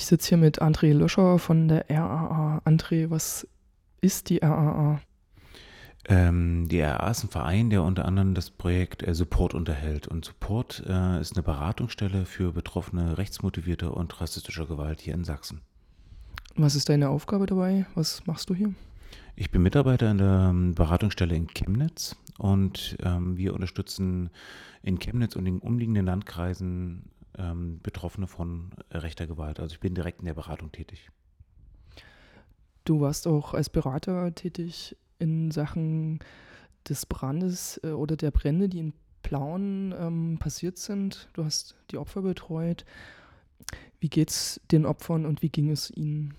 Ich sitze hier mit André Löscher von der RAA. André, was ist die RAA? Ähm, die RAA ist ein Verein, der unter anderem das Projekt äh, Support unterhält. Und Support äh, ist eine Beratungsstelle für Betroffene rechtsmotivierter und rassistischer Gewalt hier in Sachsen. Was ist deine Aufgabe dabei? Was machst du hier? Ich bin Mitarbeiter in der ähm, Beratungsstelle in Chemnitz und ähm, wir unterstützen in Chemnitz und den umliegenden Landkreisen ähm, Betroffene von rechter Gewalt. Also ich bin direkt in der Beratung tätig. Du warst auch als Berater tätig in Sachen des Brandes äh, oder der Brände, die in Plauen ähm, passiert sind. Du hast die Opfer betreut. Wie geht es den Opfern und wie ging es ihnen?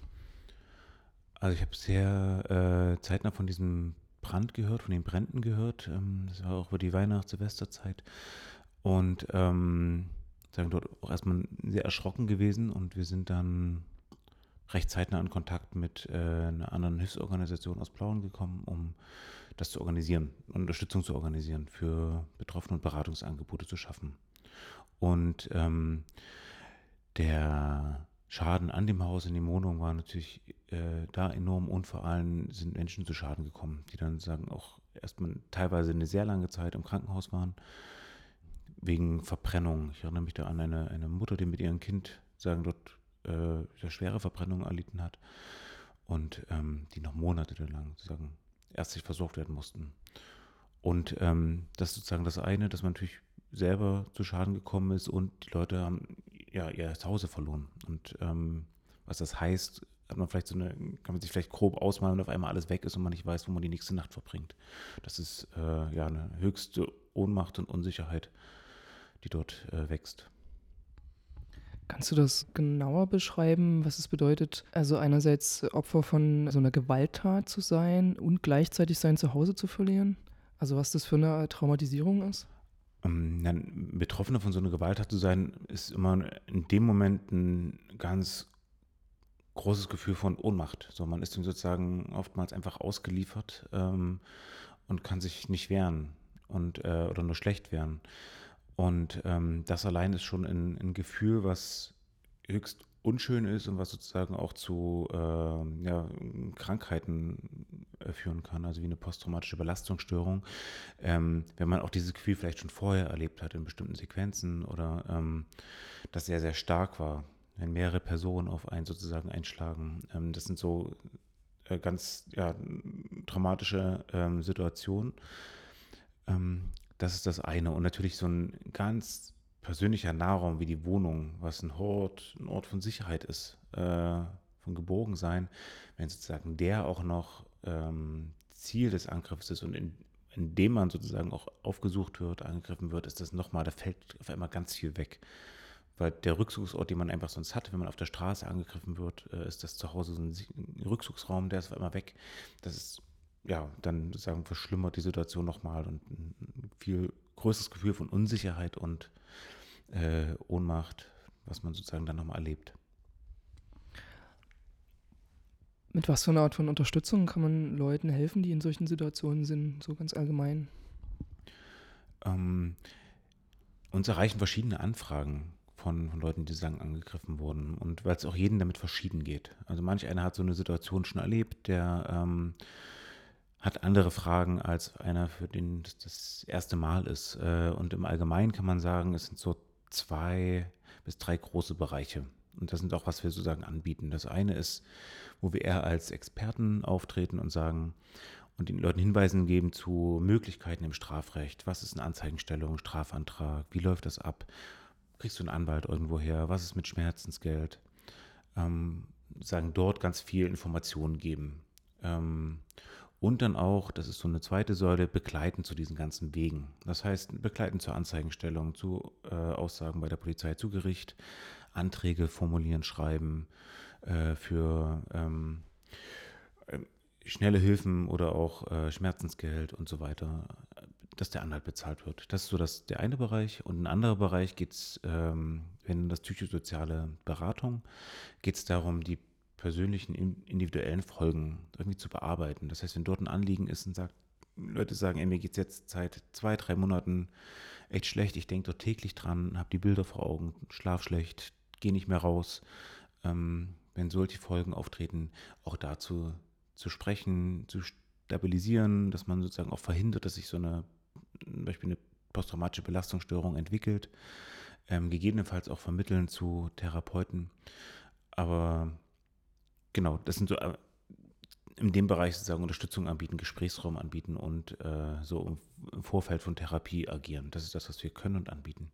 Also ich habe sehr äh, zeitnah von diesem Brand gehört, von den Bränden gehört. Ähm, das war auch über die Weihnachts-Silvesterzeit. Und ähm, sagen dort auch erstmal sehr erschrocken gewesen und wir sind dann recht zeitnah in Kontakt mit äh, einer anderen Hilfsorganisation aus Plauen gekommen, um das zu organisieren, Unterstützung zu organisieren, für Betroffene und Beratungsangebote zu schaffen. Und ähm, der Schaden an dem Haus, in den Wohnungen war natürlich äh, da enorm und vor allem sind Menschen zu Schaden gekommen, die dann sagen auch erstmal teilweise eine sehr lange Zeit im Krankenhaus waren wegen Verbrennung. Ich erinnere mich da an eine, eine Mutter, die mit ihrem Kind sagen dort äh, schwere Verbrennung erlitten hat und ähm, die noch Monate lang sozusagen ärztlich versorgt werden mussten. Und ähm, das ist sozusagen das eine, dass man natürlich selber zu Schaden gekommen ist und die Leute haben ja ihr Zuhause verloren. Und ähm, was das heißt, hat man vielleicht so eine, kann man sich vielleicht grob ausmalen, wenn auf einmal alles weg ist und man nicht weiß, wo man die nächste Nacht verbringt. Das ist äh, ja eine höchste Ohnmacht und Unsicherheit, die dort äh, wächst. Kannst du das genauer beschreiben, was es bedeutet, also einerseits Opfer von so einer Gewalttat zu sein und gleichzeitig sein Zuhause zu verlieren? Also was das für eine Traumatisierung ist? Dann, Betroffener von so einer Gewalttat zu sein, ist immer in dem Moment ein ganz großes Gefühl von Ohnmacht. So, man ist ihm sozusagen oftmals einfach ausgeliefert ähm, und kann sich nicht wehren und äh, oder nur schlecht wehren. Und ähm, das allein ist schon ein, ein, Gefühl, was höchst unschön ist und was sozusagen auch zu äh, ja, Krankheiten äh, führen kann, also wie eine posttraumatische Belastungsstörung. Ähm, wenn man auch dieses Gefühl vielleicht schon vorher erlebt hat in bestimmten Sequenzen oder ähm, das sehr, sehr stark war, wenn mehrere Personen auf einen sozusagen einschlagen. Ähm, das sind so äh, ganz ja, traumatische ähm, Situationen. Ähm, das ist das eine. Und natürlich so ein ganz persönlicher Nahraum wie die Wohnung, was ein Ort, ein Ort von Sicherheit ist, äh, von Geborgensein, wenn sozusagen der auch noch ähm, Ziel des Angriffs ist und in, in dem man sozusagen auch aufgesucht wird, angegriffen wird, ist das nochmal, da fällt auf einmal ganz viel weg. Weil der Rückzugsort, den man einfach sonst hat, wenn man auf der Straße angegriffen wird, äh, ist das zu Hause so ein Rückzugsraum, der ist auf einmal weg. Das ist ja, dann sozusagen verschlimmert die Situation nochmal und ein viel größeres Gefühl von Unsicherheit und äh, Ohnmacht, was man sozusagen dann nochmal erlebt. Mit was für einer Art von Unterstützung kann man Leuten helfen, die in solchen Situationen sind, so ganz allgemein? Ähm, uns erreichen verschiedene Anfragen von, von Leuten, die sagen, angegriffen wurden. Und weil es auch jedem damit verschieden geht. Also manch einer hat so eine Situation schon erlebt, der ähm, hat andere Fragen als einer, für den das, das erste Mal ist. Äh, und im Allgemeinen kann man sagen, es sind so zwei bis drei große Bereiche. Und das sind auch, was wir sozusagen anbieten. Das eine ist, wo wir eher als Experten auftreten und sagen und den Leuten Hinweisen geben zu Möglichkeiten im Strafrecht. Was ist eine Anzeigenstellung, Strafantrag? Wie läuft das ab? Kriegst du einen Anwalt irgendwoher? Was ist mit Schmerzensgeld? Ähm, sagen dort ganz viel Informationen geben. Ähm, und dann auch, das ist so eine zweite Säule, begleiten zu diesen ganzen Wegen. Das heißt, begleiten zur Anzeigenstellung, zu äh, Aussagen bei der Polizei, zu Gericht, Anträge formulieren, schreiben äh, für ähm, äh, schnelle Hilfen oder auch äh, Schmerzensgeld und so weiter, dass der Anhalt bezahlt wird. Das ist so das, der eine Bereich. Und ein anderer Bereich geht es, ähm, wenn das psychosoziale Beratung, geht es darum, die persönlichen, individuellen Folgen irgendwie zu bearbeiten. Das heißt, wenn dort ein Anliegen ist und sagt, Leute sagen, ey, mir geht es jetzt seit zwei, drei Monaten echt schlecht, ich denke dort täglich dran, habe die Bilder vor Augen, schlaf schlecht, gehe nicht mehr raus, ähm, wenn solche Folgen auftreten, auch dazu zu sprechen, zu stabilisieren, dass man sozusagen auch verhindert, dass sich so eine, zum Beispiel eine posttraumatische Belastungsstörung entwickelt, ähm, gegebenenfalls auch vermitteln zu Therapeuten. Aber genau, das sind so äh, in dem Bereich sozusagen Unterstützung anbieten, Gesprächsraum anbieten und äh, so im Vorfeld von Therapie agieren. Das ist das, was wir können und anbieten.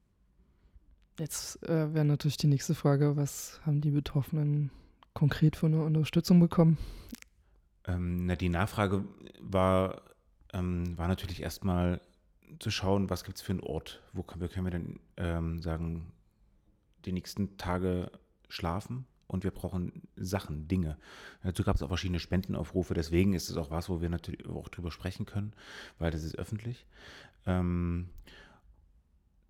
Jetzt äh, wäre natürlich die nächste Frage, was haben die Betroffenen konkret für eine Unterstützung bekommen? Ähm, na, die Nachfrage war, ähm, war natürlich erstmal zu schauen, was gibt es für einen Ort, wo können, können wir denn ähm, sagen, die nächsten Tage schlafen und wir brauchen Sachen, Dinge. Dazu gab es auch verschiedene Spendenaufrufe, deswegen ist es auch was, wo wir natürlich auch drüber sprechen können, weil das ist öffentlich. Ähm,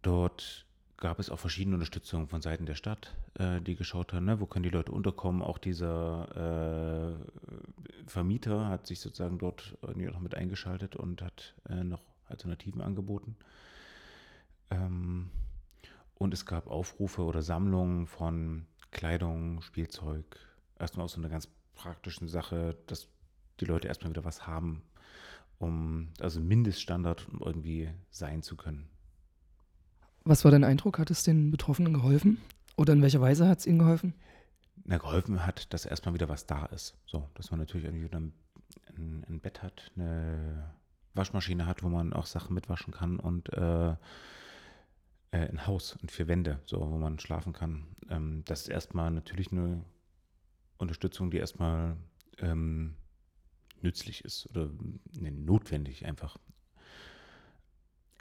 dort gab es auch verschiedene Unterstützungen von Seiten der Stadt, äh, die geschaut haben, ne, wo können die Leute unterkommen. Auch dieser äh, Vermieter hat sich sozusagen dort irgendwie noch mit eingeschaltet und hat äh, noch Alternativen angeboten. Ähm, und es gab Aufrufe oder Sammlungen von Kleidung, Spielzeug. Erstmal aus so einer ganz praktischen Sache, dass die Leute erstmal wieder was haben, um, also Mindeststandard, um irgendwie sein zu können. Was war dein Eindruck? Hat es den Betroffenen geholfen? Oder in welcher Weise hat es ihnen geholfen? Na, geholfen hat, dass erstmal wieder was da ist. So, dass man natürlich irgendwie ein, ein, ein Bett hat, eine Waschmaschine hat, wo man auch Sachen mitwaschen kann und äh, äh, ein Haus und vier Wände, so wo man schlafen kann. Ähm, das ist erstmal natürlich eine Unterstützung, die erstmal ähm, nützlich ist oder ne, notwendig einfach.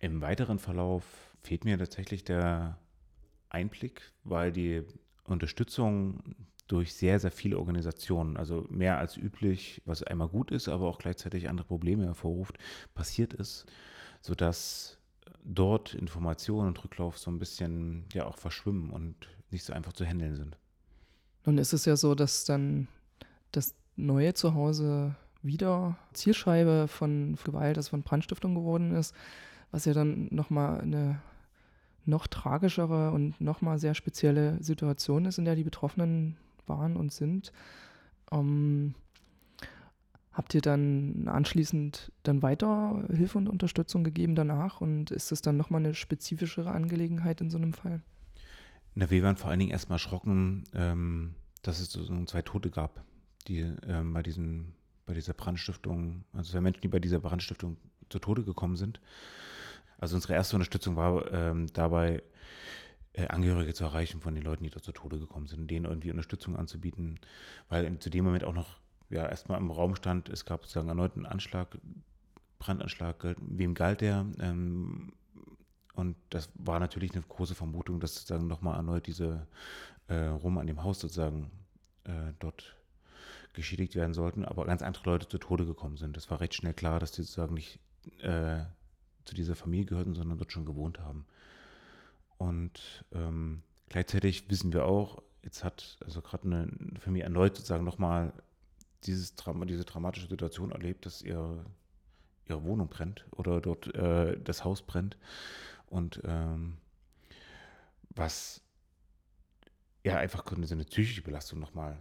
Im weiteren Verlauf fehlt mir tatsächlich der Einblick, weil die Unterstützung durch sehr, sehr viele Organisationen, also mehr als üblich, was einmal gut ist, aber auch gleichzeitig andere Probleme hervorruft, passiert ist, sodass dort Informationen und Rücklauf so ein bisschen ja auch verschwimmen und nicht so einfach zu handeln sind. Nun ist es ja so, dass dann das neue Zuhause wieder Zielscheibe von Gewalt, also von Brandstiftung geworden ist was ja dann nochmal eine noch tragischere und nochmal sehr spezielle Situation ist, in der die Betroffenen waren und sind. Ähm, habt ihr dann anschließend dann weiter Hilfe und Unterstützung gegeben danach und ist das dann nochmal eine spezifischere Angelegenheit in so einem Fall? Na, wir waren vor allen Dingen erstmal erschrocken, ähm, dass es so zwei Tote gab, die ähm, bei, diesen, bei dieser Brandstiftung, also zwei Menschen, die bei dieser Brandstiftung zu Tode gekommen sind. Also unsere erste Unterstützung war ähm, dabei, äh, Angehörige zu erreichen von den Leuten, die dort zu Tode gekommen sind, denen irgendwie Unterstützung anzubieten, weil zu dem Moment auch noch ja erstmal im Raum stand, es gab sozusagen erneut einen Anschlag, Brandanschlag, wem galt der? Ähm, und das war natürlich eine große Vermutung, dass sozusagen nochmal erneut diese äh, Rum an dem Haus sozusagen äh, dort geschädigt werden sollten, aber ganz andere Leute zu Tode gekommen sind. Das war recht schnell klar, dass die sozusagen nicht äh, zu dieser Familie gehörten, sondern dort schon gewohnt haben. Und ähm, gleichzeitig wissen wir auch, jetzt hat also gerade eine Familie erneut sozusagen nochmal dieses diese dramatische Situation erlebt, dass ihr, ihre Wohnung brennt oder dort äh, das Haus brennt. Und ähm, was ja einfach so eine psychische Belastung nochmal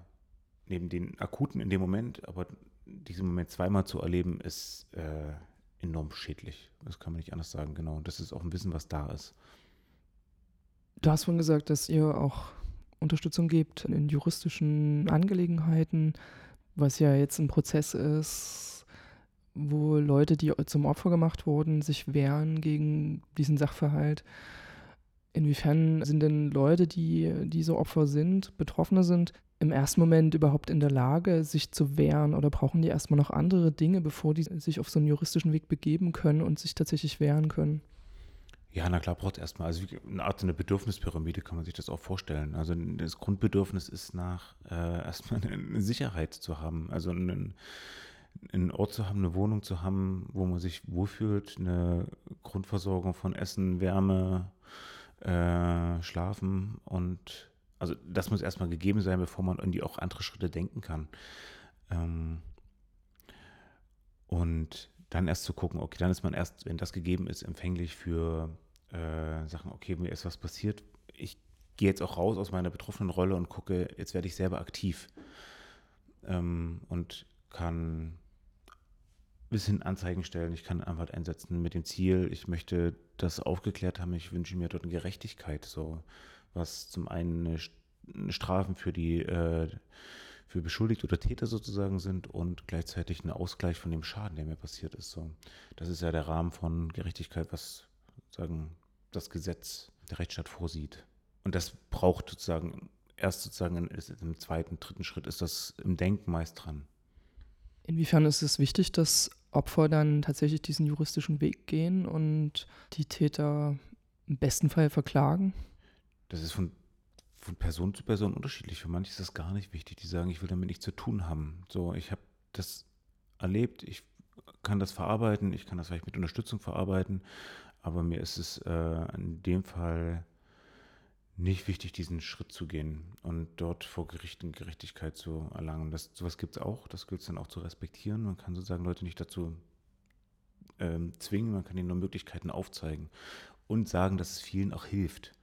neben den akuten in dem Moment, aber diesen Moment zweimal zu erleben, ist äh, enorm schädlich. Das kann man nicht anders sagen, genau. Und das ist auch ein Wissen, was da ist. Du hast vorhin gesagt, dass ihr auch Unterstützung gebt in juristischen Angelegenheiten, was ja jetzt ein Prozess ist, wo Leute, die zum Opfer gemacht wurden, sich wehren gegen diesen Sachverhalt. Inwiefern sind denn Leute, die diese Opfer sind, Betroffene sind, im ersten Moment überhaupt in der Lage, sich zu wehren oder brauchen die erstmal noch andere Dinge, bevor die sich auf so einen juristischen Weg begeben können und sich tatsächlich wehren können? Ja, na klar, braucht erstmal, also eine Art eine Bedürfnispyramide kann man sich das auch vorstellen. Also das Grundbedürfnis ist nach äh, erstmal eine Sicherheit zu haben, also einen, einen Ort zu haben, eine Wohnung zu haben, wo man sich wohlfühlt, eine Grundversorgung von Essen, Wärme, äh, Schlafen und also das muss erstmal gegeben sein, bevor man irgendwie auch andere Schritte denken kann. Ähm, und dann erst zu gucken, okay, dann ist man erst, wenn das gegeben ist, empfänglich für äh, Sachen, okay, mir ist was passiert. Ich gehe jetzt auch raus aus meiner betroffenen Rolle und gucke, jetzt werde ich selber aktiv ähm, und kann bis hin Anzeigen stellen, ich kann Anwalt einsetzen mit dem Ziel, ich möchte das aufgeklärt haben, ich wünsche mir dort eine Gerechtigkeit, so was zum einen eine Strafen für die äh, für Beschuldigte oder Täter sozusagen sind und gleichzeitig ein Ausgleich von dem Schaden, der mir passiert ist. So, das ist ja der Rahmen von Gerechtigkeit, was sagen das Gesetz der Rechtsstaat vorsieht. Und das braucht sozusagen erst sozusagen im zweiten, dritten Schritt ist das im Denken meist dran. Inwiefern ist es wichtig, dass Opfer dann tatsächlich diesen juristischen Weg gehen und die Täter im besten Fall verklagen? Das ist von, von Person zu Person unterschiedlich. Für manche ist das gar nicht wichtig. Die sagen, ich will damit nichts zu tun haben. So, ich habe das erlebt, ich kann das verarbeiten, ich kann das vielleicht mit Unterstützung verarbeiten, aber mir ist es äh, in dem Fall nicht wichtig, diesen Schritt zu gehen und dort vor Gerichten Gerechtigkeit zu erlangen. Das, sowas gibt es auch, das gilt es dann auch zu respektieren. Man kann sozusagen Leute nicht dazu ähm, zwingen, man kann ihnen nur Möglichkeiten aufzeigen und sagen, dass es vielen auch hilft.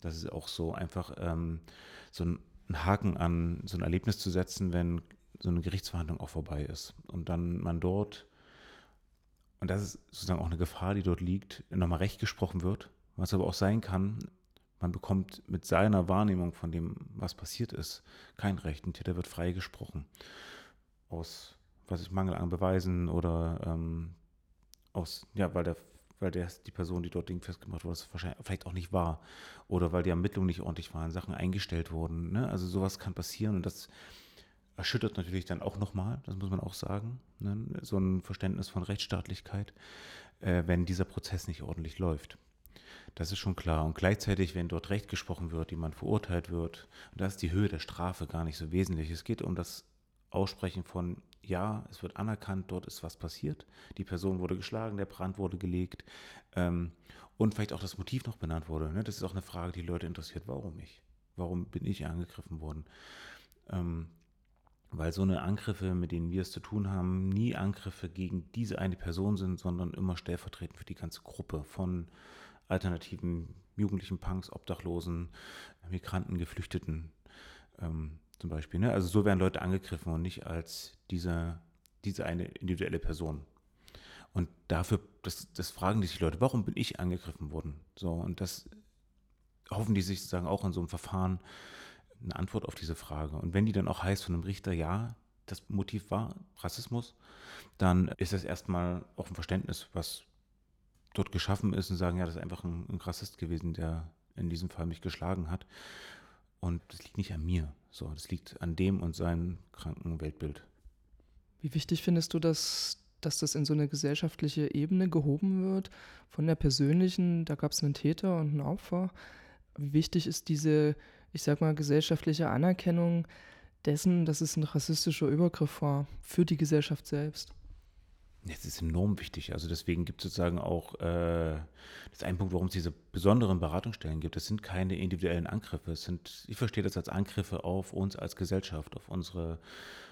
Das ist auch so einfach ähm, so ein, Haken an so ein Erlebnis zu setzen, wenn so eine Gerichtsverhandlung auch vorbei ist und dann man dort, und das ist sozusagen auch eine Gefahr, die dort liegt, nochmal recht gesprochen wird, was aber auch sein kann, man bekommt mit seiner Wahrnehmung von dem, was passiert ist, kein Recht. Ein Täter wird freigesprochen. Aus, was ich, Mangel an Beweisen oder ähm, aus, ja, weil der weil der, die Person, die dort Ding festgemacht wurde, wahrscheinlich vielleicht auch nicht war. Oder weil die Ermittlungen nicht ordentlich waren, Sachen eingestellt wurden. Ne? Also sowas kann passieren und das erschüttert natürlich dann auch nochmal, das muss man auch sagen, ne? so ein Verständnis von Rechtsstaatlichkeit, äh, wenn dieser Prozess nicht ordentlich läuft. Das ist schon klar. Und gleichzeitig, wenn dort Recht gesprochen wird, jemand verurteilt wird, da ist die Höhe der Strafe gar nicht so wesentlich. Es geht um das Aussprechen von, ja, es wird anerkannt, dort ist was passiert. Die Person wurde geschlagen, der Brand wurde gelegt ähm, und vielleicht auch das Motiv noch benannt wurde. Ne? Das ist auch eine Frage, die Leute interessiert. Warum ich? Warum bin ich angegriffen worden? Ähm, weil so eine Angriffe, mit denen wir es zu tun haben, nie Angriffe gegen diese eine Person sind, sondern immer stellvertretend für die ganze Gruppe von alternativen jugendlichen Punks, Obdachlosen, Migranten, Geflüchteten ähm, zum Beispiel. Ne? Also so werden Leute angegriffen und nicht als diese, diese eine individuelle Person. Und dafür, das, das fragen die sich Leute, warum bin ich angegriffen worden? So, und das hoffen die sich sozusagen auch in so einem Verfahren eine Antwort auf diese Frage. Und wenn die dann auch heißt von einem Richter, ja, das Motiv war Rassismus, dann ist das erstmal auch ein Verständnis, was dort geschaffen ist und sagen, ja, das ist einfach ein, ein Rassist gewesen, der in diesem Fall mich geschlagen hat. Und das liegt nicht an mir, so, das liegt an dem und seinem kranken Weltbild. Wie wichtig findest du, dass, dass das in so eine gesellschaftliche Ebene gehoben wird, von der persönlichen, da gab es einen Täter und ein Opfer. Wie wichtig ist diese, ich sag mal, gesellschaftliche Anerkennung dessen, dass es ein rassistischer Übergriff war für die Gesellschaft selbst? Das ist enorm wichtig. Also deswegen gibt es sozusagen auch, äh, das ist ein Punkt, warum es diese besonderen Beratungsstellen gibt. Das sind keine individuellen Angriffe. Es sind, ich verstehe das als Angriffe auf uns als Gesellschaft, auf unsere,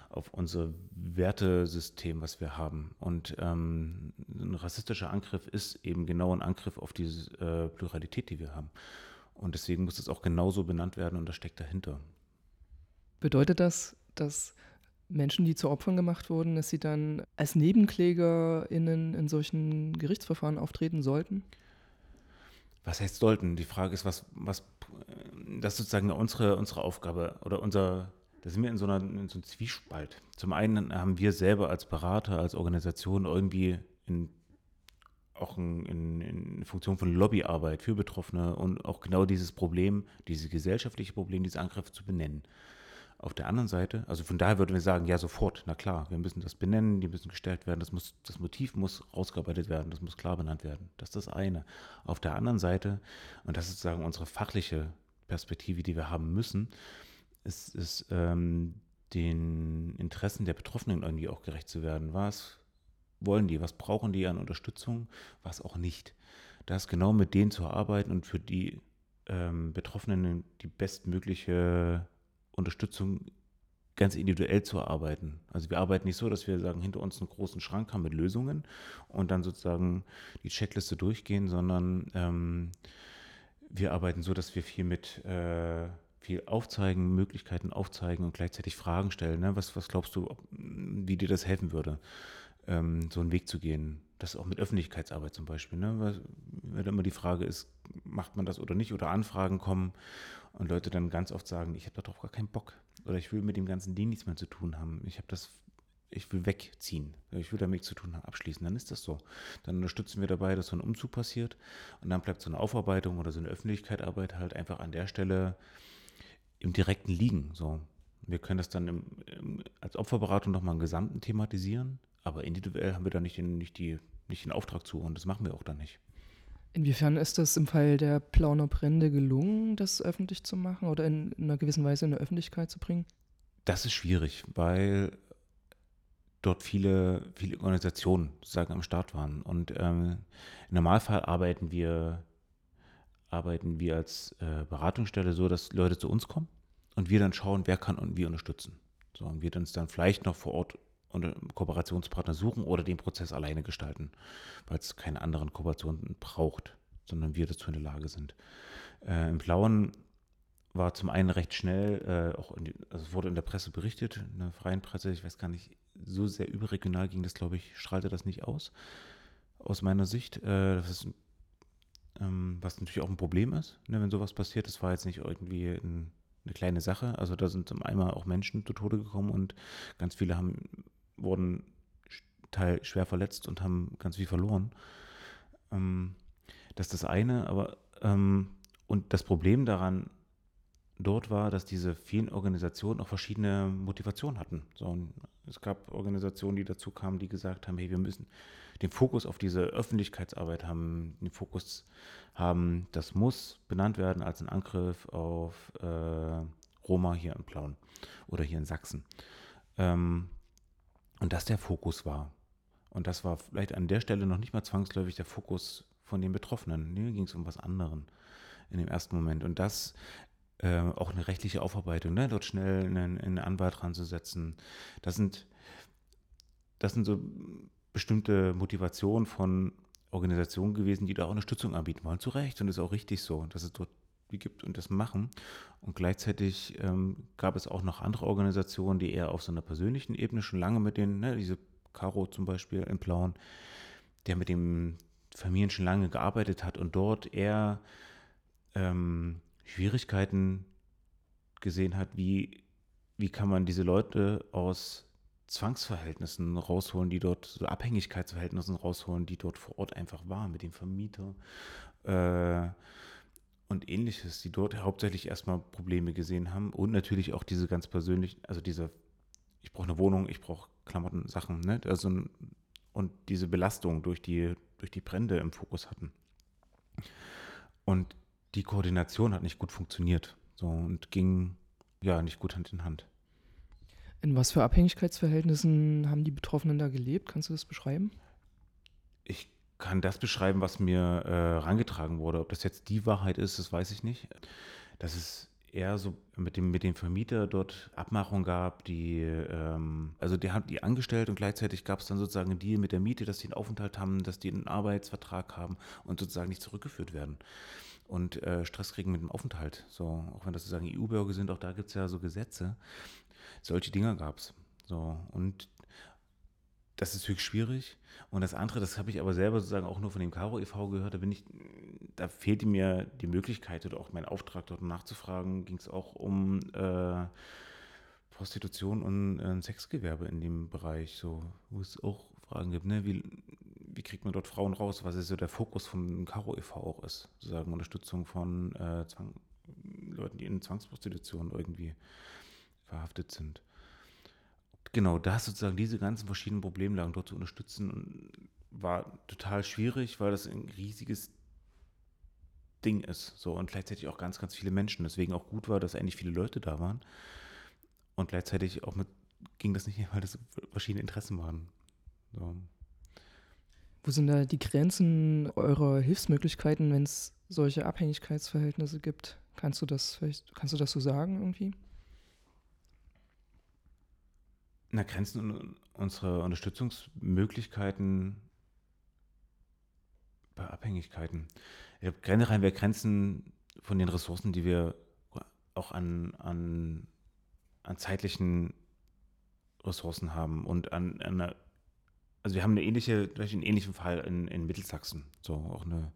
auf unser Wertesystem, was wir haben. Und ähm, ein rassistischer Angriff ist eben genau ein Angriff auf diese äh, Pluralität, die wir haben. Und deswegen muss es auch genauso benannt werden und das steckt dahinter. Bedeutet das, dass Menschen, die zu Opfern gemacht wurden, dass sie dann als NebenklägerInnen in solchen Gerichtsverfahren auftreten sollten? Was heißt sollten? Die Frage ist, was, was das ist sozusagen unsere, unsere Aufgabe oder unser, da sind wir in so, einer, in so einem Zwiespalt. Zum einen haben wir selber als Berater, als Organisation irgendwie in, auch in, in, in Funktion von Lobbyarbeit für Betroffene und auch genau dieses Problem, dieses gesellschaftliche Problem, diese Angriffe zu benennen. Auf der anderen Seite, also von daher würden wir sagen, ja, sofort, na klar, wir müssen das benennen, die müssen gestellt werden, das, muss, das Motiv muss rausgearbeitet werden, das muss klar benannt werden. Das ist das eine. Auf der anderen Seite, und das ist sozusagen unsere fachliche Perspektive, die wir haben müssen, ist, ist ähm, den Interessen der Betroffenen irgendwie auch gerecht zu werden. Was wollen die, was brauchen die an Unterstützung, was auch nicht. Das genau mit denen zu arbeiten und für die ähm, Betroffenen die bestmögliche Unterstützung ganz individuell zu arbeiten. Also wir arbeiten nicht so, dass wir sagen, hinter uns einen großen Schrank haben mit Lösungen und dann sozusagen die Checkliste durchgehen, sondern ähm, wir arbeiten so, dass wir viel mit äh, viel aufzeigen, Möglichkeiten aufzeigen und gleichzeitig Fragen stellen. Ne? Was, was glaubst du, ob, wie dir das helfen würde, ähm, so einen Weg zu gehen? Das auch mit Öffentlichkeitsarbeit zum Beispiel. Ne? Weil, immer die Frage ist, macht man das oder nicht, oder Anfragen kommen und Leute dann ganz oft sagen, ich habe da doch gar keinen Bock oder ich will mit dem ganzen Ding nichts mehr zu tun haben. Ich habe das ich will wegziehen. Ich will damit zu tun haben, abschließen. Dann ist das so. Dann unterstützen wir dabei, dass so ein Umzug passiert. Und dann bleibt so eine Aufarbeitung oder so eine Öffentlichkeitsarbeit halt einfach an der Stelle im direkten Liegen. So. Wir können das dann im, im, als Opferberatung nochmal im Gesamten thematisieren, aber individuell haben wir da nicht den, nicht, die, nicht den Auftrag zu und das machen wir auch dann nicht. Inwiefern ist das im Fall der Plauner Brände gelungen, das öffentlich zu machen oder in, in einer gewissen Weise in der Öffentlichkeit zu bringen? Das ist schwierig, weil dort viele, viele Organisationen sozusagen am Start waren. Und ähm, im Normalfall arbeiten wir, arbeiten wir als äh, Beratungsstelle so, dass Leute zu uns kommen und wir dann schauen, wer kann und wir unterstützen. So, und wir uns dann vielleicht noch vor Ort Kooperationspartner suchen oder den Prozess alleine gestalten, weil es keine anderen Kooperationen braucht, sondern wir dazu in der Lage sind. Äh, Im Blauen war zum einen recht schnell, äh, auch die, also wurde in der Presse berichtet, in der freien Presse, ich weiß gar nicht, so sehr überregional ging das, glaube ich, strahlte das nicht aus, aus meiner Sicht. Äh, das ist, ähm, was natürlich auch ein Problem ist, ne, wenn sowas passiert. Das war jetzt nicht irgendwie ein, eine kleine Sache. Also da sind zum einmal auch Menschen zu Tode gekommen und ganz viele haben, wurden teil schwer verletzt und haben ganz viel verloren. Ähm, das ist das eine, aber ähm, und das Problem daran dort war, dass diese vielen Organisationen auch verschiedene Motivationen hatten. So, es gab Organisationen, die dazu kamen, die gesagt haben, hey, wir müssen den Fokus auf diese Öffentlichkeitsarbeit haben, den Fokus haben, das muss benannt werden als ein Angriff auf äh, Roma hier in Plauen oder hier in Sachsen. Ähm, und das der Fokus war. Und das war vielleicht an der Stelle noch nicht mal zwangsläufig der Fokus von den Betroffenen. Mir ging es um was anderes in dem ersten Moment. Und das äh, auch eine rechtliche Aufarbeitung, ne? dort schnell einen, einen Anwalt dran zu setzen. Das sind, das sind so bestimmte Motivationen von Organisationen gewesen, die da auch Unterstützung anbieten wollen. Zu Recht und das ist auch richtig so, dass es dort gibt und das machen. Und gleichzeitig ähm, gab es auch noch andere Organisationen, die eher auf so einer persönlichen Ebene schon lange mit denen, ne, diese Caro zum Beispiel in Plauen, der mit den Familien schon lange gearbeitet hat und dort eher ähm, Schwierigkeiten gesehen hat, wie, wie kann man diese Leute aus Zwangsverhältnissen rausholen, die dort, so Abhängigkeitsverhältnissen rausholen, die dort vor Ort einfach waren, mit dem Vermieter äh, und ähnliches, die dort hauptsächlich erstmal Probleme gesehen haben und natürlich auch diese ganz persönlichen, also diese, ich brauche eine Wohnung, ich brauche Klamotten, Sachen, ne? Also, und diese Belastung durch die, durch die Brände im Fokus hatten. Und die Koordination hat nicht gut funktioniert so, und ging ja nicht gut Hand in Hand. In was für Abhängigkeitsverhältnissen haben die Betroffenen da gelebt? Kannst du das beschreiben? Ich kann das beschreiben, was mir äh, rangetragen wurde. Ob das jetzt die Wahrheit ist, das weiß ich nicht. Dass es eher so mit dem, mit dem Vermieter dort Abmachungen gab, die, ähm, also die haben die angestellt und gleichzeitig gab es dann sozusagen einen Deal mit der Miete, dass die einen Aufenthalt haben, dass die einen Arbeitsvertrag haben und sozusagen nicht zurückgeführt werden und äh, Stress kriegen mit dem Aufenthalt. So, auch wenn das sozusagen EU-Bürger sind, auch da gibt es ja so Gesetze. Solche Dinge gab es. So, und das ist höchst schwierig. Und das andere, das habe ich aber selber sozusagen auch nur von dem Caro e.V. gehört, da bin ich, da fehlte mir die Möglichkeit oder auch mein Auftrag dort nachzufragen, ging es auch um äh, Prostitution und äh, Sexgewerbe in dem Bereich, so, wo es auch Fragen gibt, ne? Wie, wie kriegt man dort Frauen raus, was ist so der Fokus von Caro e.V. auch ist, sozusagen Unterstützung von äh, Zwang, Leuten, die in Zwangsprostitution irgendwie verhaftet sind. Genau, da sozusagen diese ganzen verschiedenen Problemlagen dort zu unterstützen war total schwierig, weil das ein riesiges Ding ist. So und gleichzeitig auch ganz, ganz viele Menschen. Deswegen auch gut war, dass eigentlich viele Leute da waren. Und gleichzeitig auch mit ging das nicht, weil das verschiedene Interessen waren. So. Wo sind da die Grenzen eurer Hilfsmöglichkeiten, wenn es solche Abhängigkeitsverhältnisse gibt? Kannst du das vielleicht, kannst du das so sagen irgendwie? Na, Grenzen unserer Unterstützungsmöglichkeiten bei Abhängigkeiten. Ich glaube, generell wir Grenzen von den Ressourcen, die wir auch an, an, an zeitlichen Ressourcen haben und an, an einer, also wir haben eine ähnliche, vielleicht einen ähnlichen Fall in, in Mittelsachsen. So auch eine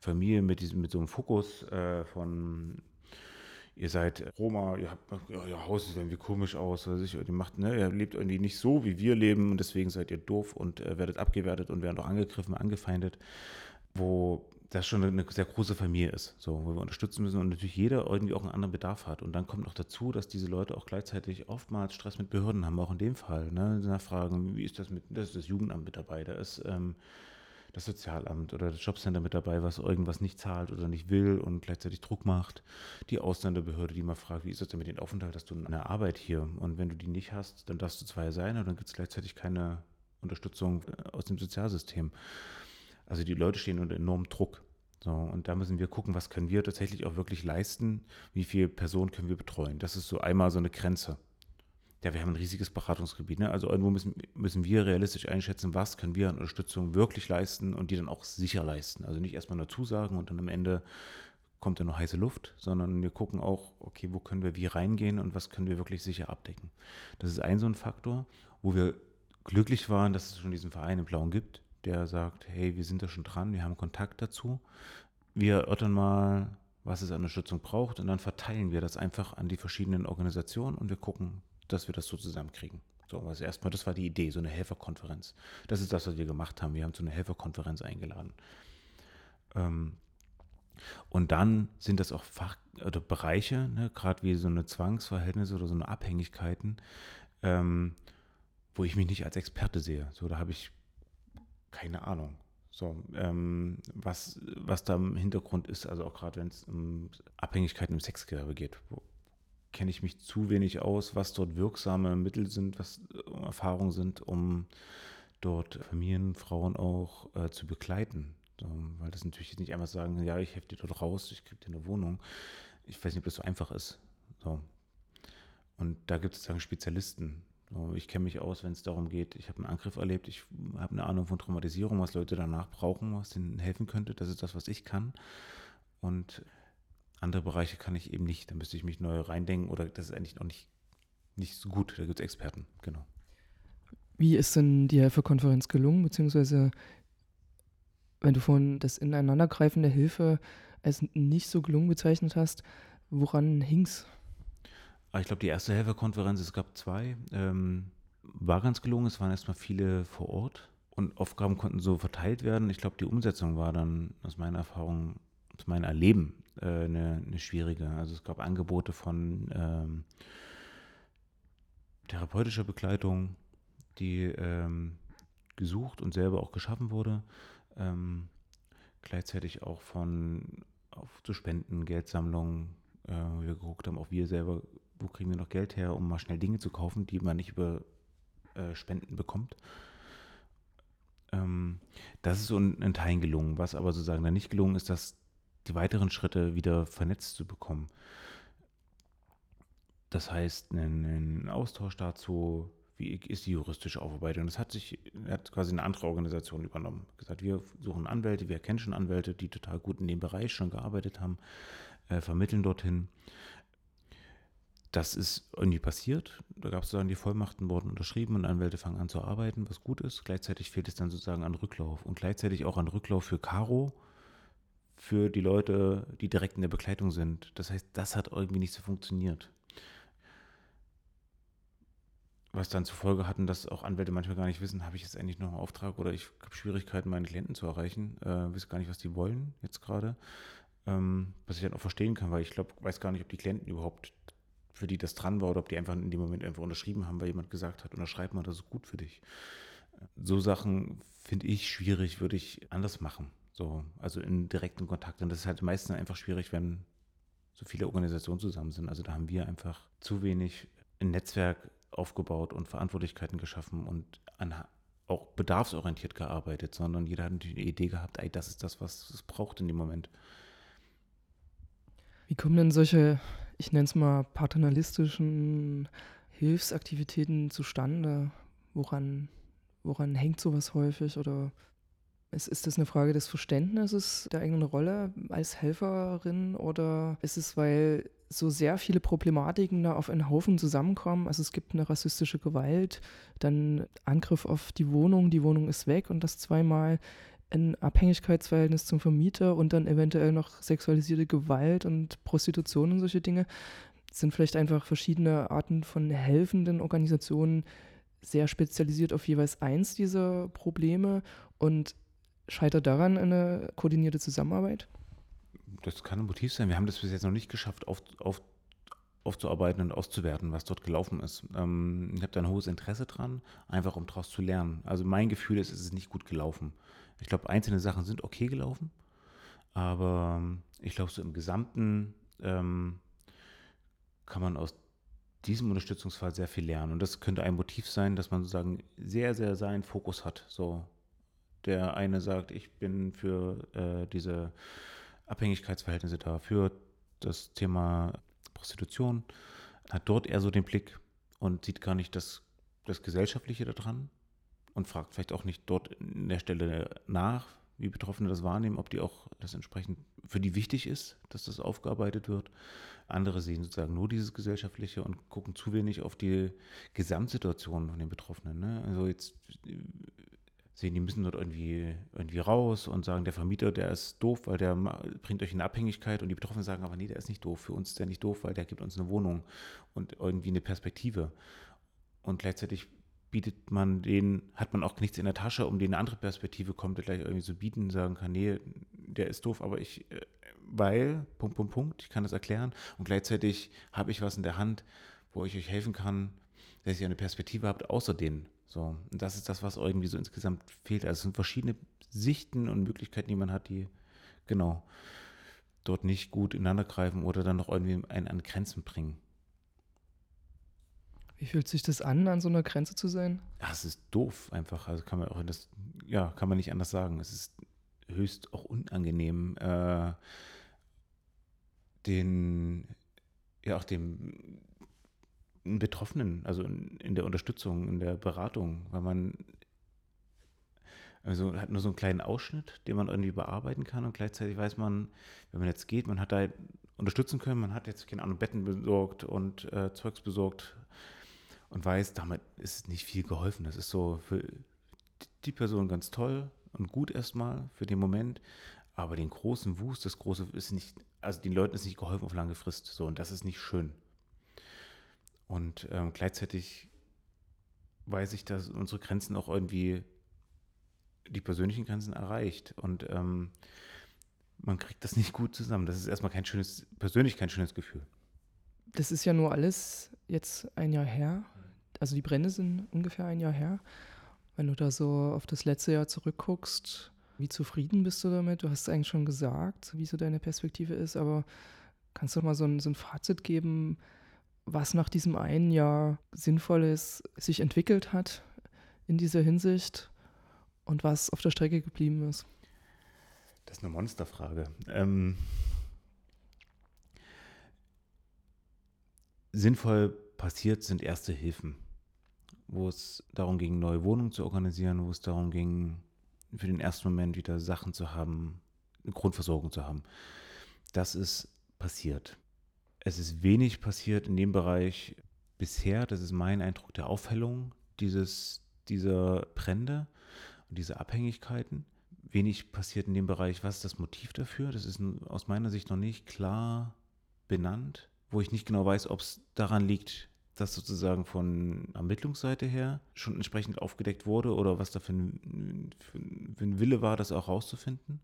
Familie mit diesem, mit so einem Fokus äh, von ihr seid Roma, ihr habt, euer Haus sieht irgendwie komisch aus, oder sich, ihr macht, ne, ihr lebt irgendwie nicht so, wie wir leben und deswegen seid ihr doof und äh, werdet abgewertet und werdet auch angegriffen, angefeindet, wo das schon eine sehr große Familie ist, so, wo wir unterstützen müssen und natürlich jeder irgendwie auch einen anderen Bedarf hat. Und dann kommt noch dazu, dass diese Leute auch gleichzeitig oftmals Stress mit Behörden haben, auch in dem Fall. Ne? Nachfragen, wie ist das mit, das ist das Jugendamt mit dabei, da ist ähm, das Sozialamt oder das Jobcenter mit dabei, was irgendwas nicht zahlt oder nicht will und gleichzeitig Druck macht. Die Ausländerbehörde, die mal fragt, wie ist das denn mit dem Aufenthalt, hast du eine Arbeit hier? Und wenn du die nicht hast, dann darfst du zwei sein und dann gibt es gleichzeitig keine Unterstützung äh, aus dem Sozialsystem. Also die Leute stehen unter enormem Druck. So, und da müssen wir gucken, was können wir tatsächlich auch wirklich leisten, wie viele Personen können wir betreuen. Das ist so einmal so eine Grenze. Ja, wir haben ein riesiges Beratungsgebiet. Ne? Also irgendwo müssen, müssen wir realistisch einschätzen, was können wir an Unterstützung wirklich leisten und die dann auch sicher leisten. Also nicht erstmal nur zusagen und dann am Ende kommt dann noch heiße Luft, sondern wir gucken auch, okay, wo können wir wie reingehen und was können wir wirklich sicher abdecken. Das ist ein so ein Faktor, wo wir glücklich waren, dass es schon diesen Verein im Blauen gibt, der sagt, hey, wir sind da schon dran, wir haben Kontakt dazu. Wir erörtern mal, was es an Unterstützung braucht und dann verteilen wir das einfach an die verschiedenen Organisationen und wir gucken, dass wir das so zusammenkriegen. So, also erstmal, das war die Idee, so eine Helferkonferenz. Das ist das, was wir gemacht haben. Wir haben so eine Helferkonferenz eingeladen. Ähm, und dann sind das auch Fach oder Bereiche, ne, gerade wie so eine Zwangsverhältnisse oder so eine Abhängigkeiten, ähm, wo ich mich nicht als Experte sehe. So, da habe ich keine Ahnung. So, ähm, was, was da im Hintergrund ist, also auch gerade wenn es um Abhängigkeiten im Sexgewerbe geht, kenne ich mich zu wenig aus, was dort wirksame Mittel sind, was äh, Erfahrungen sind, um dort Familien, Frauen auch äh, zu begleiten. So, weil das natürlich nicht einfach sagen, ja, ich helfe dir dort raus, ich kriege dir eine Wohnung. Ich weiß nicht, ob das so einfach ist. So. Und da gibt es sozusagen Spezialisten. So, ich kenne mich aus, wenn es darum geht, ich habe einen Angriff erlebt, ich habe eine Ahnung von Traumatisierung, was Leute danach brauchen, was ihnen helfen könnte. Das ist das, was ich kann. Und andere Bereiche kann ich eben nicht. Da müsste ich mich neu reindenken oder das ist eigentlich noch nicht, nicht so gut. Da gibt es Experten, genau. Wie ist denn die Helferkonferenz gelungen, beziehungsweise wenn du vorhin das Ineinandergreifen der Hilfe als nicht so gelungen bezeichnet hast, woran hing es? Ah, ich glaube, die erste Helferkonferenz, es gab zwei, ähm, war ganz gelungen. Es waren erstmal viele vor Ort und Aufgaben konnten so verteilt werden. Ich glaube, die Umsetzung war dann aus meiner Erfahrung, aus meinem Erleben äh, eine, eine, schwierige. Also es gab Angebote von ähm, therapeutischer Begleitung, die ähm, gesucht und selber auch geschaffen wurde. Ähm, gleichzeitig auch von auf zu Spenden, Geldsammlungen, äh, wo wir geguckt haben, auch wir selber, wo kriegen wir noch Geld her, um mal schnell Dinge zu kaufen, die man nicht über äh, Spenden bekommt. Ähm, das ist so ein, ein Teil gelungen. Was aber sozusagen dann nicht gelungen ist, dass die weiteren Schritte wieder vernetzt zu bekommen. Das heißt, einen, Austausch dazu, wie ist die juristische Aufarbeitung. Das hat sich, hat quasi eine andere Organisation übernommen. Gesagt, wir suchen Anwälte, wir kennen schon Anwälte, die total gut in dem Bereich schon gearbeitet haben, äh, vermitteln dorthin. Das ist irgendwie passiert. Da gab es dann die Vollmachten wurden unterschrieben und Anwälte fangen an zu arbeiten, was gut ist. Gleichzeitig fehlt es dann sozusagen an Rücklauf und gleichzeitig auch an Rücklauf für Caro, für die Leute, die direkt in der Begleitung sind. Das heißt, das hat irgendwie nicht so funktioniert. Was dann zur Folge hatten, dass auch Anwälte manchmal gar nicht wissen, habe ich jetzt eigentlich noch einen Auftrag oder ich habe Schwierigkeiten, meine Klienten zu erreichen, äh, weiß gar nicht, was die wollen jetzt gerade. Ähm, was ich dann auch verstehen kann, weil ich glaube, weiß gar nicht, ob die Klienten überhaupt für die das dran war oder ob die einfach in dem Moment einfach unterschrieben haben, weil jemand gesagt hat, unterschreib mal, das ist gut für dich. So Sachen finde ich schwierig, würde ich anders machen. So, also in direkten Kontakt. Und das ist halt meistens einfach schwierig, wenn so viele Organisationen zusammen sind. Also da haben wir einfach zu wenig ein Netzwerk aufgebaut und Verantwortlichkeiten geschaffen und an, auch bedarfsorientiert gearbeitet, sondern jeder hat natürlich eine Idee gehabt, ey, das ist das, was es braucht in dem Moment. Wie kommen denn solche, ich nenne es mal, paternalistischen Hilfsaktivitäten zustande? Woran, woran hängt sowas häufig oder Ist, ist das eine Frage des Verständnisses der eigenen Rolle als Helferin oder ist es, weil so sehr viele Problematiken da auf einen Haufen zusammenkommen? Also es gibt eine rassistische Gewalt, dann Angriff auf die Wohnung, die Wohnung ist weg und das zweimal ein Abhängigkeitsverhältnis zum Vermieter und dann eventuell noch sexualisierte Gewalt und Prostitution und solche Dinge. Sind vielleicht einfach verschiedene Arten von helfenden Organisationen, sehr spezialisiert auf jeweils eins dieser Probleme und scheitert daran eine koordinierte Zusammenarbeit? Das kann ein Motiv sein. Wir haben das bis jetzt noch nicht geschafft, auf, auf, aufzuarbeiten und auszuwerten, was dort gelaufen ist. Ähm, ich habe da ein hohes Interesse dran, einfach um daraus zu lernen. Also mein Gefühl ist, es ist nicht gut gelaufen. Ich glaube, einzelne Sachen sind okay gelaufen, aber ich glaube, so im Gesamten ähm, kann man aus diesem Unterstützungsfall sehr viel lernen. Und das könnte ein Motiv sein, dass man sozusagen sehr, sehr seinen Fokus hat. So, der eine sagt, ich bin für äh, diese Abhängigkeitsverhältnisse da, für das Thema Prostitution, hat dort eher so den Blick und sieht gar nicht das, das Gesellschaftliche daran und fragt vielleicht auch nicht dort in der Stelle nach, wie Betroffene das wahrnehmen, ob die auch das entsprechend für die wichtig ist, dass das aufgearbeitet wird. Andere sehen sozusagen nur dieses Gesellschaftliche und gucken zu wenig auf die Gesamtsituation von den Betroffenen. Ne? Also jetzt sehen, die müssen dort irgendwie, irgendwie raus und sagen, der Vermieter, der ist doof, weil der bringt euch in Abhängigkeit und die Betroffenen sagen aber, nee, der ist nicht doof. Für uns ist der nicht doof, weil der gibt uns eine Wohnung und irgendwie eine Perspektive. Und gleichzeitig bietet man den, hat man auch nichts in der Tasche, um denen eine andere Perspektive kommt, der gleich irgendwie so bieten, sagen kann, nee, der ist doof, aber ich, äh, weil, Punkt, Punkt, Punkt, ich kann das erklären und gleichzeitig habe ich was in der Hand, wo ich euch helfen kann, dass ihr eine Perspektive habt, außer denen. So, und das ist das, was irgendwie so insgesamt fehlt. Also es sind verschiedene Sichten und Möglichkeiten, die man hat, die genau dort nicht gut ineinander greifen oder dann noch irgendwie einen an Grenzen bringen. Wie fühlt sich das an, an so einer Grenze zu sein? Ja, es ist doof einfach. Also kann man auch das, ja, kann man nicht anders sagen. Es ist höchst auch unangenehm, äh, den, ja, auch dem Betroffenen, also in, in, der Unterstützung, in der Beratung, weil man also hat nur so einen kleinen Ausschnitt, den man irgendwie bearbeiten kann und gleichzeitig weiß man, wenn man jetzt geht, man hat da unterstützen können, man hat jetzt keine Ahnung Betten besorgt und äh, Zeugs besorgt, und weiß, damit ist nicht viel geholfen. Das ist so für die Person ganz toll und gut erstmal für den Moment, aber den großen Wust, das große ist nicht, also den Leuten ist nicht geholfen auf lange Frist. So, und das ist nicht schön. Und ähm, gleichzeitig weiß ich, dass unsere Grenzen auch irgendwie die persönlichen Grenzen erreicht. Und ähm, man kriegt das nicht gut zusammen. Das ist erstmal kein schönes, persönlich kein schönes Gefühl. Das ist ja nur alles jetzt ein Jahr her also die Brände sind ungefähr ein Jahr her. Wenn du da so auf das letzte Jahr zurückguckst, wie zufrieden bist du damit? Du hast es eigentlich schon gesagt, wie so deine Perspektive ist, aber kannst du mal so ein, so ein Fazit geben, was nach diesem einen Jahr Sinnvolles sich entwickelt hat in dieser Hinsicht und was auf der Strecke geblieben ist? Das ist eine Monsterfrage. Ähm, sinnvoll passiert sind erste Hilfen wo es darum ging, neue Wohnungen zu organisieren, wo es darum ging, für den ersten Moment wieder Sachen zu haben, eine Grundversorgung zu haben. Das ist passiert. Es ist wenig passiert in dem Bereich bisher, das ist mein Eindruck der Aufhellung dieses, dieser Brände und dieser Abhängigkeiten. Wenig passiert in dem Bereich, was ist das Motiv dafür? Das ist aus meiner Sicht noch nicht klar benannt, wo ich nicht genau weiß, ob es daran liegt, das sozusagen von Ermittlungsseite her schon entsprechend aufgedeckt wurde oder was da für ein, für ein, Wille war, das auch rauszufinden.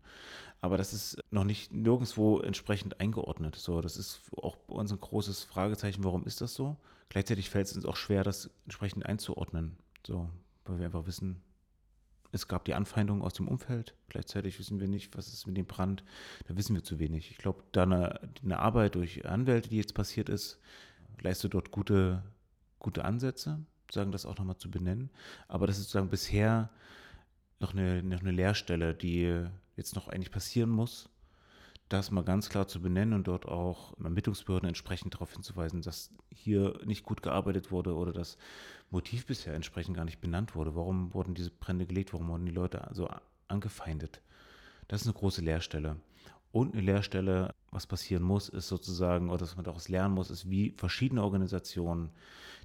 Aber das ist noch nicht nirgendwo entsprechend eingeordnet. So, das ist auch bei uns ein großes Fragezeichen, warum ist das so? Gleichzeitig fällt es uns auch schwer, das entsprechend einzuordnen. So, weil wir einfach wissen, es gab die Anfeindung aus dem Umfeld. Gleichzeitig wissen wir nicht, was ist mit dem Brand. Da wissen wir zu wenig. Ich glaube, da eine, eine Arbeit durch Anwälte, die jetzt passiert ist, leiste dort gute, gute Ansätze, sagen das auch nochmal zu benennen. Aber das ist sozusagen bisher noch eine, noch eine Leerstelle, die jetzt noch eigentlich passieren muss, das mal ganz klar zu benennen und dort auch Ermittlungsbehörden entsprechend darauf hinzuweisen, dass hier nicht gut gearbeitet wurde oder das Motiv bisher entsprechend gar nicht benannt wurde. Warum wurden diese Brände gelegt? Warum wurden die Leute also angefeindet. Das ist eine große Leerstelle. Und eine Leerstelle, was passieren muss, ist sozusagen, oder was man daraus lernen muss, ist, wie verschiedene Organisationen,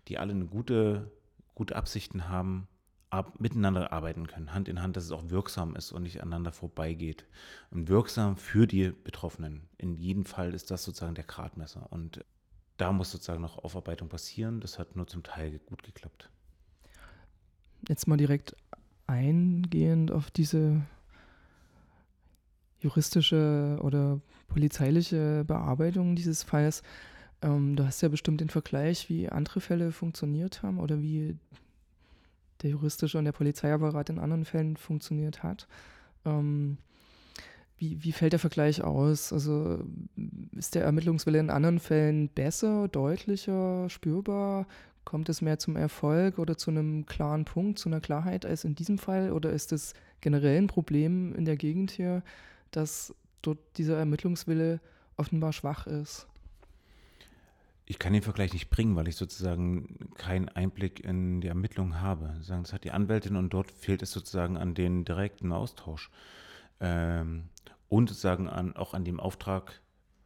die alle eine gute, gute Absichten haben, ab, miteinander arbeiten können, Hand in Hand, dass es auch wirksam ist und nicht aneinander vorbeigeht. Und wirksam für die Betroffenen. In jedem Fall ist das sozusagen der Gradmesser. Und da muss sozusagen noch Aufarbeitung passieren. Das hat nur zum Teil gut geklappt. Jetzt mal direkt eingehend auf diese juristische oder polizeiliche Bearbeitung dieses Falls. Ähm, du hast ja bestimmt den Vergleich, wie andere Fälle funktioniert haben oder wie der juristische und der Polizeiapparat in anderen Fällen funktioniert hat. Ähm, wie, wie fällt der Vergleich aus? Also ist der Ermittlungswille in anderen Fällen besser, deutlicher, spürbar? Kommt es mehr zum Erfolg oder zu einem klaren Punkt, zu einer Klarheit als in diesem Fall? Oder ist es generell ein Problem in der Gegend hier, dass dort dieser Ermittlungswille offenbar schwach ist? Ich kann den Vergleich nicht bringen, weil ich sozusagen keinen Einblick in die Ermittlungen habe. Das hat die Anwältin und dort fehlt es sozusagen an den direkten Austausch. Ähm, und sozusagen an, auch an dem Auftrag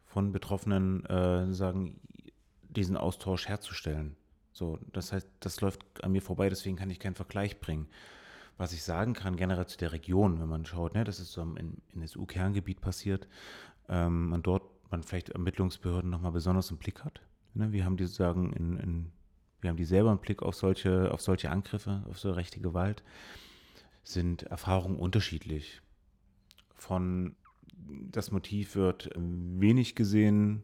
von Betroffenen, äh, sagen, diesen Austausch herzustellen. So, das heißt, das läuft an mir vorbei, deswegen kann ich keinen Vergleich bringen. Was ich sagen kann, generell zu der Region, wenn man schaut, ne, das ist so im NSU-Kerngebiet passiert ähm, und dort man vielleicht Ermittlungsbehörden nochmal besonders im Blick hat. Ne? Wir haben die sozusagen in, in, wir haben die selber im Blick auf solche, auf solche Angriffe, auf so rechte Gewalt, sind Erfahrungen unterschiedlich. Von das Motiv wird wenig gesehen,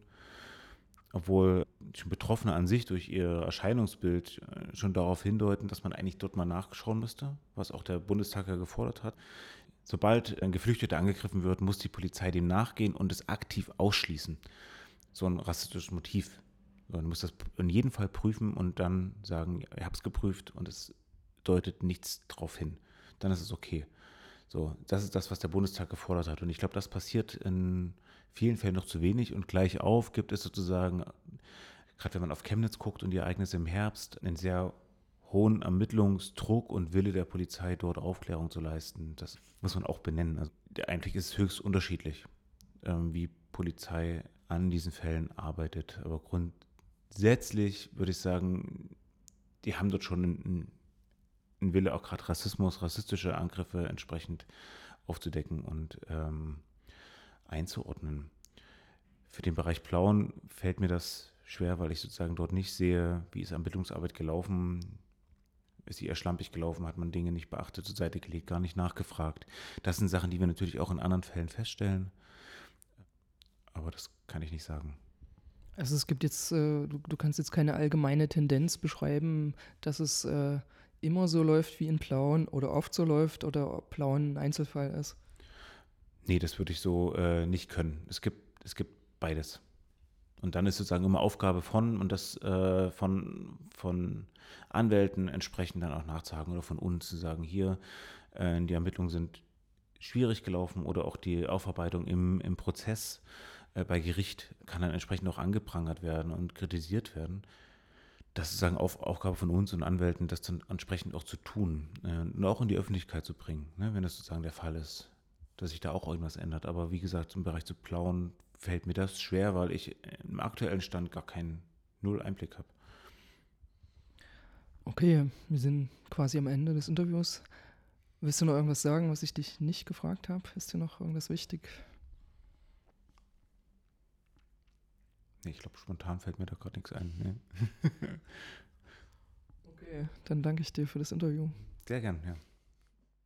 obwohl Betroffene an sich durch ihr Erscheinungsbild äh, schon darauf hindeuten, dass man eigentlich dort mal nachschauen müsste, was auch der Bundestag ja gefordert hat. Sobald ein Geflüchteter angegriffen wird, muss die Polizei dem nachgehen und es aktiv ausschließen. So ein rassistisches Motiv. Man muss das in jedem Fall prüfen und dann sagen, ich habe es geprüft und es deutet nichts darauf hin. Dann ist es okay. So, das ist das, was der Bundestag gefordert hat. Und ich glaube, das passiert in vielen Fällen noch zu wenig. Und gleich auf gibt es sozusagen, gerade wenn man auf Chemnitz guckt und die Ereignisse im Herbst, einen sehr hohen Ermittlungsdruck und Wille der Polizei, dort Aufklärung zu leisten. Das muss man auch benennen. Also, eigentlich ist es höchst unterschiedlich, ähm, wie Polizei an diesen Fällen arbeitet. Aber grundsätzlich würde ich sagen, die haben dort schon einen ein Wille, auch gerade Rassismus, rassistische Angriffe entsprechend aufzudecken und ähm, einzuordnen. Für den Bereich Plauen fällt mir das schwer, weil ich sozusagen dort nicht sehe, wie ist Ermittlungsarbeit gelaufen, ist sie eher schlampig gelaufen, hat man Dinge nicht beachtet, zur Seite gelegt, gar nicht nachgefragt. Das sind Sachen, die wir natürlich auch in anderen Fällen feststellen, aber das kann ich nicht sagen. Also es gibt jetzt, äh, du, du, kannst jetzt keine allgemeine Tendenz beschreiben, dass es äh, immer so läuft wie in Plauen oder oft so läuft oder ob Plauen ein Einzelfall ist? Nee, das würde ich so äh, nicht können. Es gibt, es gibt beides. Und dann ist sozusagen immer Aufgabe von und das äh, von, von Anwälten entsprechend dann auch nachzuhaken oder von uns zu sagen, hier, äh, die Ermittlungen sind schwierig gelaufen oder auch die Aufarbeitung im, im Prozess äh, bei Gericht kann dann entsprechend auch angeprangert werden und kritisiert werden das ist sozusagen Auf, Aufgabe von uns und Anwälten, das dann entsprechend auch zu tun äh, und auch in die Öffentlichkeit zu bringen, ne, wenn das sozusagen der Fall ist, dass sich da auch irgendwas ändert. Aber wie gesagt, im Bereich zu plauen fällt mir das schwer, weil ich im aktuellen Stand gar keinen Null Einblick habe. Okay, wir sind quasi am Ende des Interviews. Willst du noch irgendwas sagen, was ich dich nicht gefragt habe? Ist dir noch irgendwas wichtig? Nee, ich glaube, spontan fällt mir da gerade nichts ein. Nee. okay, dann danke ich dir für das Interview. Sehr gern, ja.